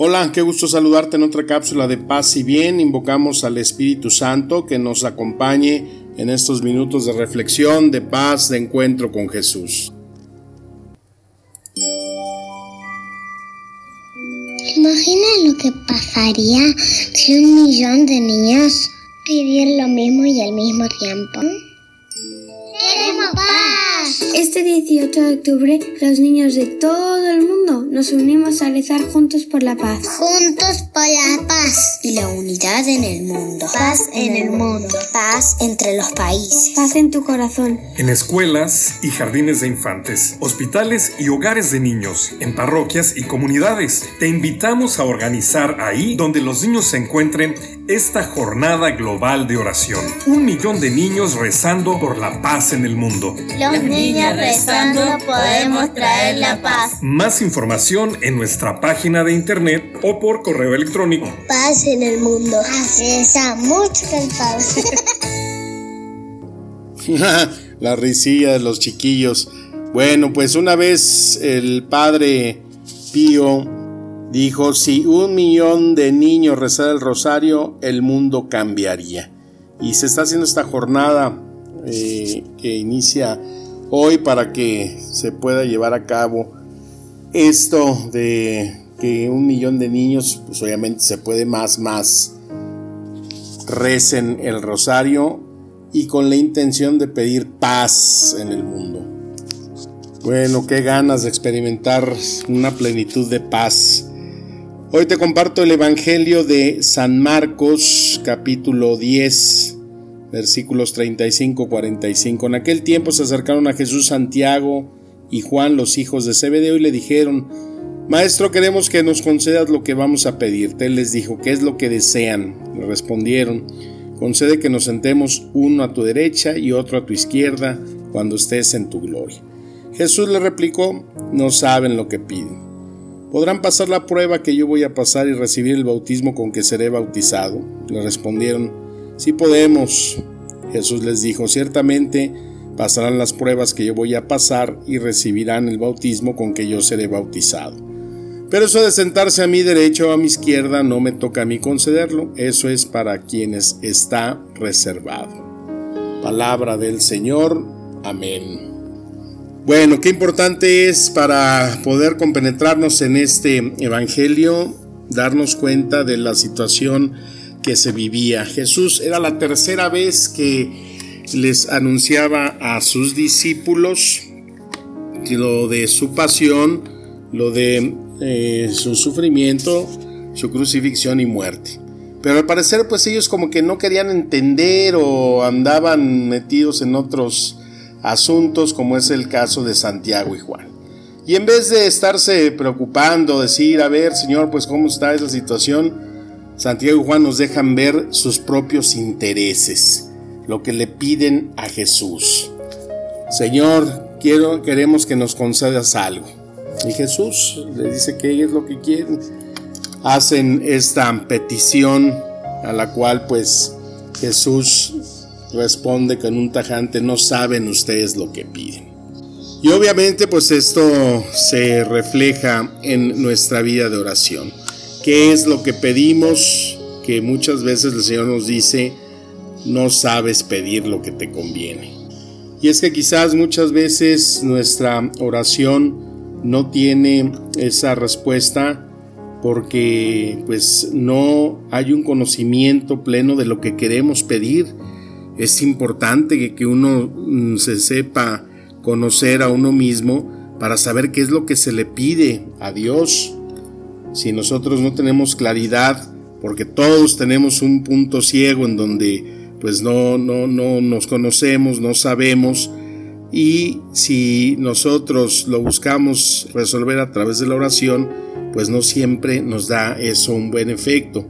Hola, qué gusto saludarte en otra cápsula de paz y bien. Invocamos al Espíritu Santo que nos acompañe en estos minutos de reflexión, de paz, de encuentro con Jesús. Imagina lo que pasaría si un millón de niños pidieran lo mismo y al mismo tiempo. ¡Queremos paz! Este 18 de octubre, los niños de todo el mundo nos unimos a rezar juntos por la paz. Juntos por la paz. Y la unidad en el mundo. Paz en el mundo. Paz entre los países. Paz en tu corazón. En escuelas y jardines de infantes, hospitales y hogares de niños, en parroquias y comunidades. Te invitamos a organizar ahí donde los niños se encuentren esta jornada global de oración. Un millón de niños rezando por la paz en el mundo. Los niños rezando podemos traer la paz. Más información en nuestra página de internet o por correo electrónico. Paz en el mundo. Así está mucho paz. la risilla de los chiquillos. Bueno, pues una vez el padre Pío dijo, si un millón de niños rezara el rosario, el mundo cambiaría. Y se está haciendo esta jornada eh, que inicia hoy para que se pueda llevar a cabo esto de que un millón de niños, pues obviamente se puede más, más, recen el rosario y con la intención de pedir paz en el mundo. Bueno, qué ganas de experimentar una plenitud de paz. Hoy te comparto el Evangelio de San Marcos, capítulo 10, versículos 35-45. En aquel tiempo se acercaron a Jesús Santiago y Juan, los hijos de Zebedeo, y le dijeron, Maestro, queremos que nos concedas lo que vamos a pedirte. Él les dijo, ¿qué es lo que desean? Le respondieron, concede que nos sentemos uno a tu derecha y otro a tu izquierda cuando estés en tu gloria. Jesús le replicó, no saben lo que piden. ¿Podrán pasar la prueba que yo voy a pasar y recibir el bautismo con que seré bautizado? Le respondieron, sí podemos. Jesús les dijo, ciertamente pasarán las pruebas que yo voy a pasar y recibirán el bautismo con que yo seré bautizado. Pero eso de sentarse a mi derecha o a mi izquierda no me toca a mí concederlo, eso es para quienes está reservado. Palabra del Señor, amén. Bueno, qué importante es para poder compenetrarnos en este Evangelio, darnos cuenta de la situación que se vivía. Jesús era la tercera vez que les anunciaba a sus discípulos lo de su pasión, lo de eh, su sufrimiento, su crucifixión y muerte. Pero al parecer pues ellos como que no querían entender o andaban metidos en otros asuntos como es el caso de Santiago y Juan. Y en vez de estarse preocupando, decir, a ver, Señor, pues cómo está esa situación, Santiago y Juan nos dejan ver sus propios intereses, lo que le piden a Jesús. Señor, quiero, queremos que nos concedas algo. Y Jesús le dice que es lo que quieren. Hacen esta petición a la cual pues Jesús responde con un tajante, no saben ustedes lo que piden. Y obviamente pues esto se refleja en nuestra vida de oración. ¿Qué es lo que pedimos? Que muchas veces el Señor nos dice, no sabes pedir lo que te conviene. Y es que quizás muchas veces nuestra oración no tiene esa respuesta porque pues no hay un conocimiento pleno de lo que queremos pedir es importante que, uno mm, se sepa conocer a uno mismo para saber qué es lo que se le pide a Dios. Si nosotros no tenemos claridad, porque todos tenemos un punto ciego en donde pues no, no, no nos conocemos, no sabemos, y si nosotros lo buscamos resolver a través de la oración, pues no siempre nos da eso un buen efecto.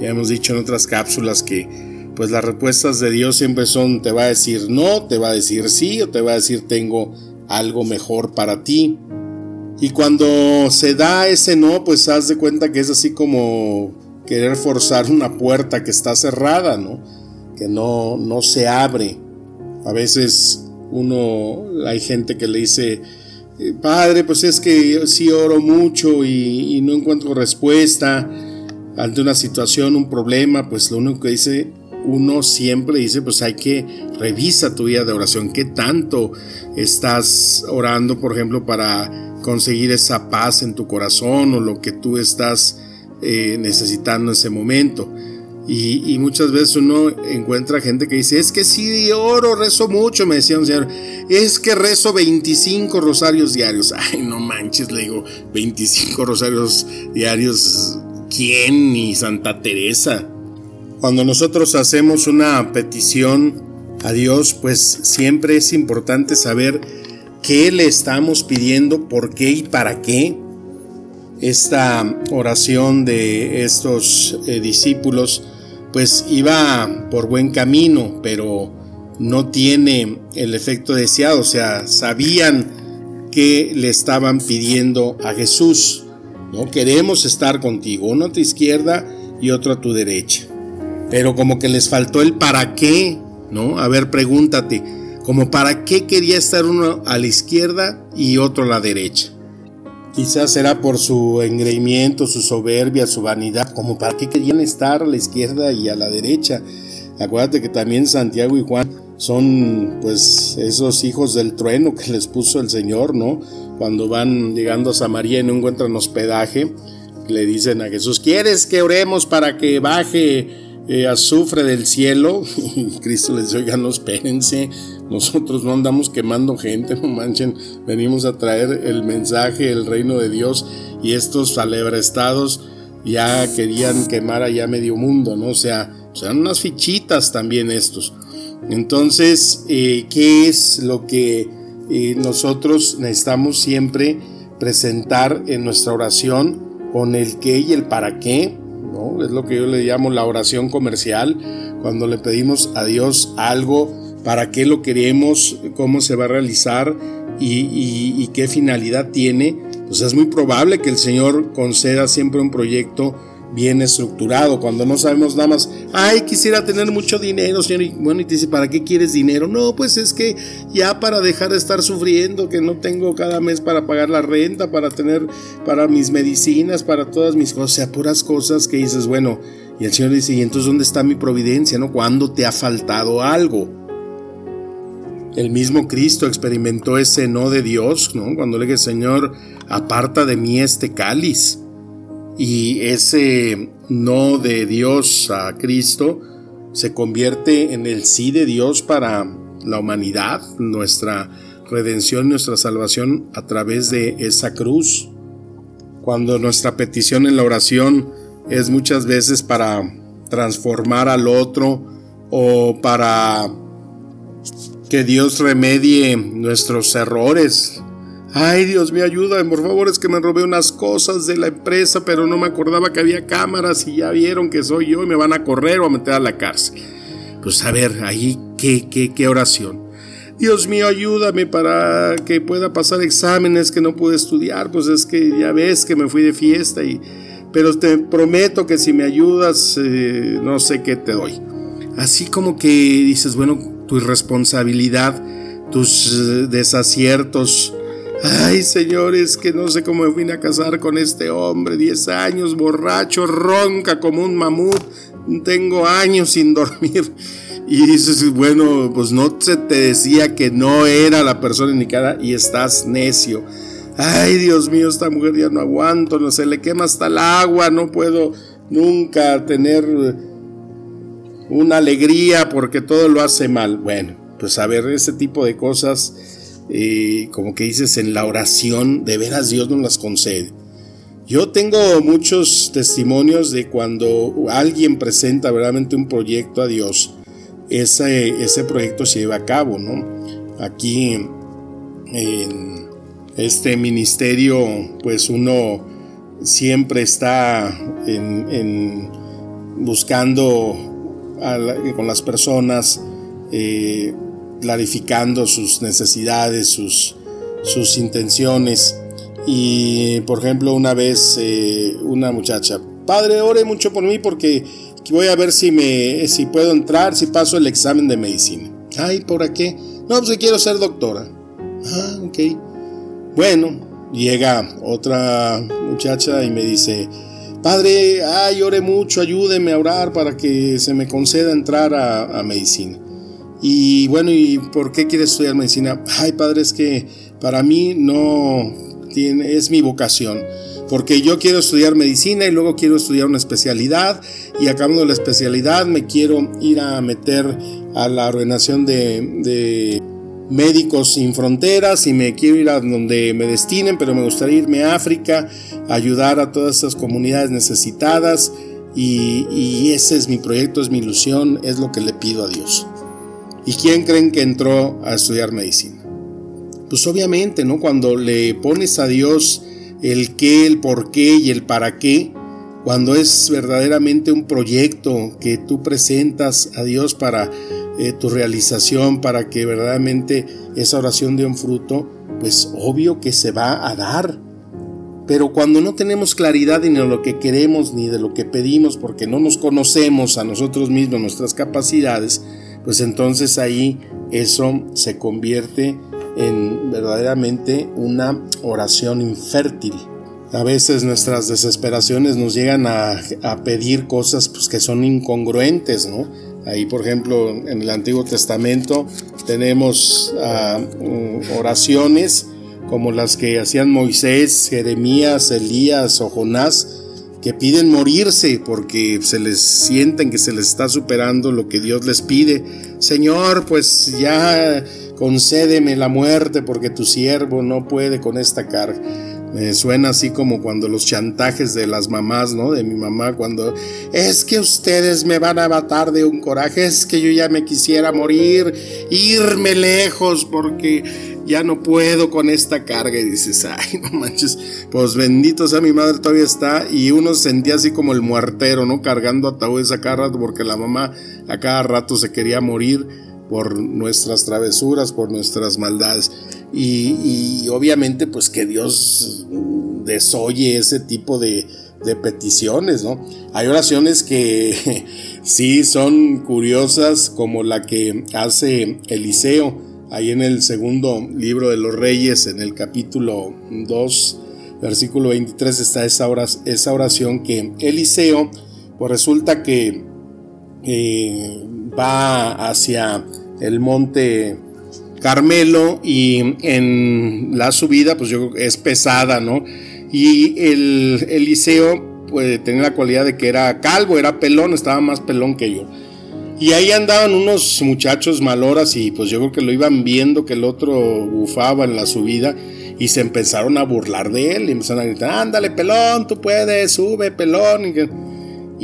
Ya hemos dicho en otras cápsulas que pues las respuestas de Dios siempre son te va a decir no, te va a decir sí o te va a decir tengo algo mejor para ti. Y cuando se da ese no, pues haz de cuenta que es así como querer forzar una puerta que está cerrada, ¿no? Que no, no se abre. A veces uno, hay gente que le dice, eh, padre, pues es que sí oro mucho y, y no encuentro respuesta ante una situación, un problema, pues lo único que dice uno siempre dice, pues hay que revisa tu vida de oración, qué tanto estás orando, por ejemplo, para conseguir esa paz en tu corazón o lo que tú estás eh, necesitando en ese momento. Y, muchas veces uno encuentra gente que dice, es que sí, oro, rezo mucho, me decía un señor, es que rezo 25 rosarios diarios. Ay, no manches, le digo, 25 rosarios diarios, ¿quién? Ni Santa Teresa. Cuando nosotros hacemos una petición a Dios, pues siempre es importante saber qué le estamos pidiendo, por qué y para qué. Esta oración de estos eh, discípulos pues iba por buen camino, pero no tiene el efecto deseado, o sea, sabían que le estaban pidiendo a Jesús, no queremos estar contigo, uno a tu izquierda y otro a tu derecha pero como que les faltó el para qué, ¿no? A ver, pregúntate, como para qué quería estar uno a la izquierda y otro a la derecha. Quizás será por su engreimiento, su soberbia, su vanidad, como para qué querían estar a la izquierda y a la derecha. Acuérdate que también Santiago y Juan son pues esos hijos del trueno que les puso el Señor, ¿no? Cuando van llegando a Samaria y no encuentran hospedaje, le dicen a Jesús, ¿quieres que oremos para que baje eh, azufre del cielo. Y Cristo les dice, oigan, no espérense, nosotros no andamos quemando gente, no manchen, venimos a traer el mensaje, el reino de Dios y estos alebrestados ya querían quemar allá medio mundo, ¿no? O sea, sean unas fichitas también estos. Entonces, eh, ¿qué es lo que eh, nosotros necesitamos siempre presentar en nuestra oración con el qué y el para qué? Es lo que yo le llamo la oración comercial, cuando le pedimos a Dios algo, para qué lo queremos, cómo se va a realizar y, qué finalidad tiene, pues es muy probable que el Señor conceda siempre un proyecto bien estructurado, cuando no sabemos nada más, ay, quisiera tener mucho dinero, señor, y bueno, y te dice, ¿para qué quieres dinero? No, pues es que ya para dejar de estar sufriendo, que no tengo cada mes para pagar la renta, para tener, para mis medicinas, para todas mis cosas, o sea, puras cosas que dices, bueno, y el Señor dice, ¿y entonces dónde está mi providencia, no? ¿Cuándo te ha faltado algo? El mismo Cristo experimentó ese no de Dios, ¿no? Cuando le dije, Señor, aparta de mí este cáliz y ese no de Dios a Cristo se convierte en el sí de Dios para la humanidad, nuestra redención, nuestra salvación a través de esa cruz. Cuando nuestra petición en la oración es muchas veces para transformar al otro o para que Dios remedie nuestros errores, Ay, Dios me ayuda, por favor, es que me robé unas cosas de la empresa, pero no me acordaba que había cámaras y ya vieron que soy yo y me van a correr o a meter a la cárcel. Pues a ver, ahí, ¿qué, qué, qué oración? Dios mío, ayúdame para que pueda pasar exámenes que no pude estudiar, pues es que ya ves que me fui de fiesta y... Pero te prometo que si me ayudas, eh, no sé qué te doy. Así como que dices, bueno, tu irresponsabilidad, tus eh, desaciertos, Ay, señores, que no sé cómo me vine a casar con este hombre. Diez años, borracho, ronca como un mamut. Tengo años sin dormir. Y dices, bueno, pues no se te decía que no era la persona indicada y estás necio. Ay, Dios mío, esta mujer ya no aguanto, no se le quema hasta el agua, no puedo nunca tener una alegría porque todo lo hace mal. Bueno, pues a ver, ese tipo de cosas como que dices en la oración, de veras Dios nos las concede. Yo tengo muchos testimonios de cuando alguien presenta verdaderamente un proyecto a Dios, ese, ese proyecto se lleva a cabo, ¿no? Aquí en este ministerio, pues uno siempre está en, buscando con las personas, eh, clarificando sus necesidades, sus, sus intenciones. Y por ejemplo, una vez eh, una muchacha, padre, ore mucho por mí porque voy a ver si me si puedo entrar, si paso el examen de medicina. Ay, ¿por qué? No, pues quiero ser doctora. Ah, ok. Bueno, llega otra muchacha y me dice, Padre, ay, ore mucho, ayúdeme a orar para que se me conceda entrar a, medicina. Y bueno, ¿y por qué quieres estudiar medicina? Ay, Padre, es que para mí no tiene, es mi vocación porque yo quiero estudiar medicina y luego quiero estudiar una especialidad y acabando la especialidad me quiero ir a meter a la ordenación de, médicos sin fronteras y me quiero ir a donde me destinen, pero me gustaría irme a África, ayudar a todas estas comunidades necesitadas y, ese es mi proyecto, es mi ilusión, es lo que le pido a Dios. ¿Y quién creen que entró a estudiar medicina? Pues obviamente, ¿no? Cuando le pones a Dios el qué, el por qué y el para qué, cuando es verdaderamente un proyecto que tú presentas a Dios para eh, tu realización, para que verdaderamente esa oración dé un fruto, pues obvio que se va a dar. Pero cuando no tenemos claridad ni de lo que queremos ni de lo que pedimos, porque no nos conocemos a nosotros mismos, nuestras capacidades, pues entonces ahí eso se convierte en verdaderamente una oración infértil. A veces nuestras desesperaciones nos llegan a, pedir cosas pues, que son incongruentes, ¿no? Ahí, por ejemplo, en el Antiguo Testamento tenemos ah, mm, oraciones como las que hacían Moisés, Jeremías, Elías o Jonás, que piden morirse porque se les sienten que se les está superando lo que Dios les pide. Señor, pues ya concédeme la muerte porque tu siervo no puede con esta carga. Me suena así como cuando los chantajes de las mamás, ¿no? De mi mamá, cuando es que ustedes me van a matar de un coraje, es que yo ya me quisiera morir, irme lejos porque ya no puedo con esta carga. Y dices, ay, no manches, pues bendito sea mi madre, todavía está. Y uno sentía así como el muertero, ¿no? Cargando ataúdes a cada rato porque la mamá a cada rato se quería morir por nuestras travesuras, por nuestras maldades. Y, obviamente pues que Dios desoye ese tipo de, peticiones, ¿no? Hay oraciones que sí son curiosas, como la que hace Eliseo, ahí en el segundo libro de los reyes, en el capítulo 2, versículo 23, está esa, oración, esa oración que Eliseo, pues resulta que eh, va hacia el monte Carmelo y en la subida pues yo es pesada, ¿no? Y el Eliseo pues tenía la cualidad de que era calvo, era pelón, estaba más pelón que yo. Y ahí andaban unos muchachos maloras y pues yo creo que lo iban viendo que el otro bufaba en la subida y se empezaron a burlar de él y empezaron a gritar, ándale pelón, tú puedes, sube pelón. Y,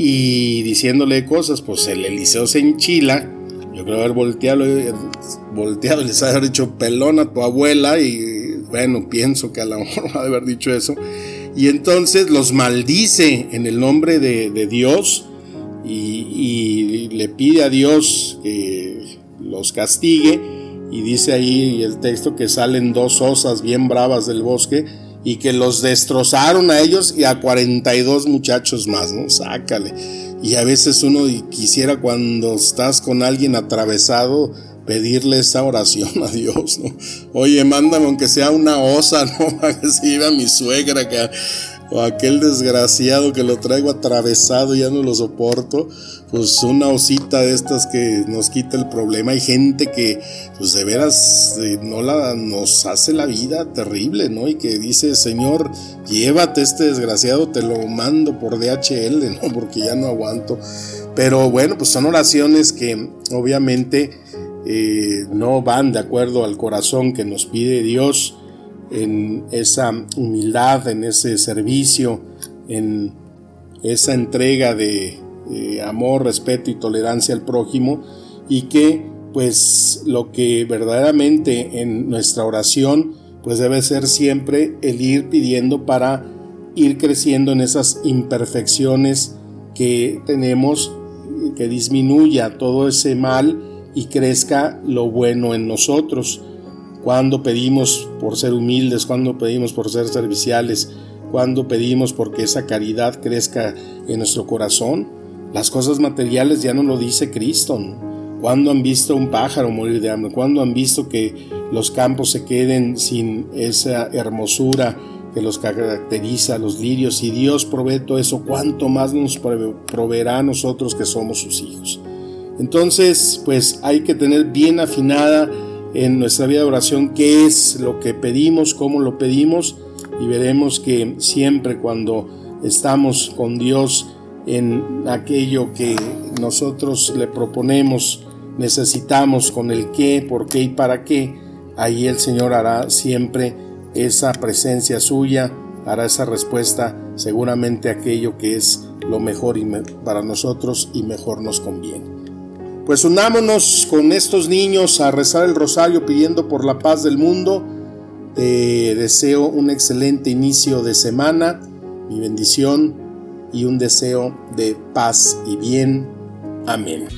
y diciéndole cosas, pues el Eliseo se enchila yo creo haber volteado, volteado y les haber dicho pelón a tu abuela y bueno, pienso que a lo mejor va a haber dicho eso. Y entonces los maldice en el nombre de, Dios y, le pide a Dios que los castigue. Y dice ahí el texto que salen dos osas bien bravas del bosque y que los destrozaron a ellos y a 42 muchachos más, ¿no? Sácale. Y a veces uno quisiera cuando estás con alguien atravesado pedirle esa oración a Dios, ¿no? Oye, mándame aunque sea una osa, ¿no? Para que se a mi suegra que o aquel desgraciado que lo traigo atravesado y ya no lo soporto, pues una osita de estas que nos quita el problema. Hay gente que, pues de veras, eh, no la, nos hace la vida terrible, ¿no? Y que dice, Señor, llévate este desgraciado, te lo mando por DHL, ¿no? Porque ya no aguanto. Pero bueno, pues son oraciones que obviamente eh, no van de acuerdo al corazón que nos pide Dios en esa humildad, en ese servicio, en esa entrega de amor, respeto y tolerancia al prójimo y que pues lo que verdaderamente en nuestra oración pues debe ser siempre el ir pidiendo para ir creciendo en esas imperfecciones que tenemos, que disminuya todo ese mal y crezca lo bueno en nosotros. Cuando pedimos por ser humildes, cuando pedimos por ser serviciales, cuando pedimos porque esa caridad crezca en nuestro corazón, las cosas materiales ya no lo dice Cristo. Cuando han visto un pájaro morir de hambre? cuando han visto que los campos se queden sin esa hermosura que los caracteriza, los lirios? Y Dios provee todo eso, ¿cuánto más nos proveerá a nosotros que somos sus hijos? Entonces, pues hay que tener bien afinada en nuestra vida de oración qué es lo que pedimos, cómo lo pedimos y veremos que siempre cuando estamos con Dios en aquello que nosotros le proponemos, necesitamos con el qué, por qué y para qué, ahí el Señor hará siempre esa presencia suya, hará esa respuesta, seguramente aquello que es lo mejor para nosotros y mejor nos conviene. Pues unámonos con estos niños a rezar el rosario pidiendo por la paz del mundo. Te deseo un excelente inicio de semana, mi bendición y un deseo de paz y bien. Amén.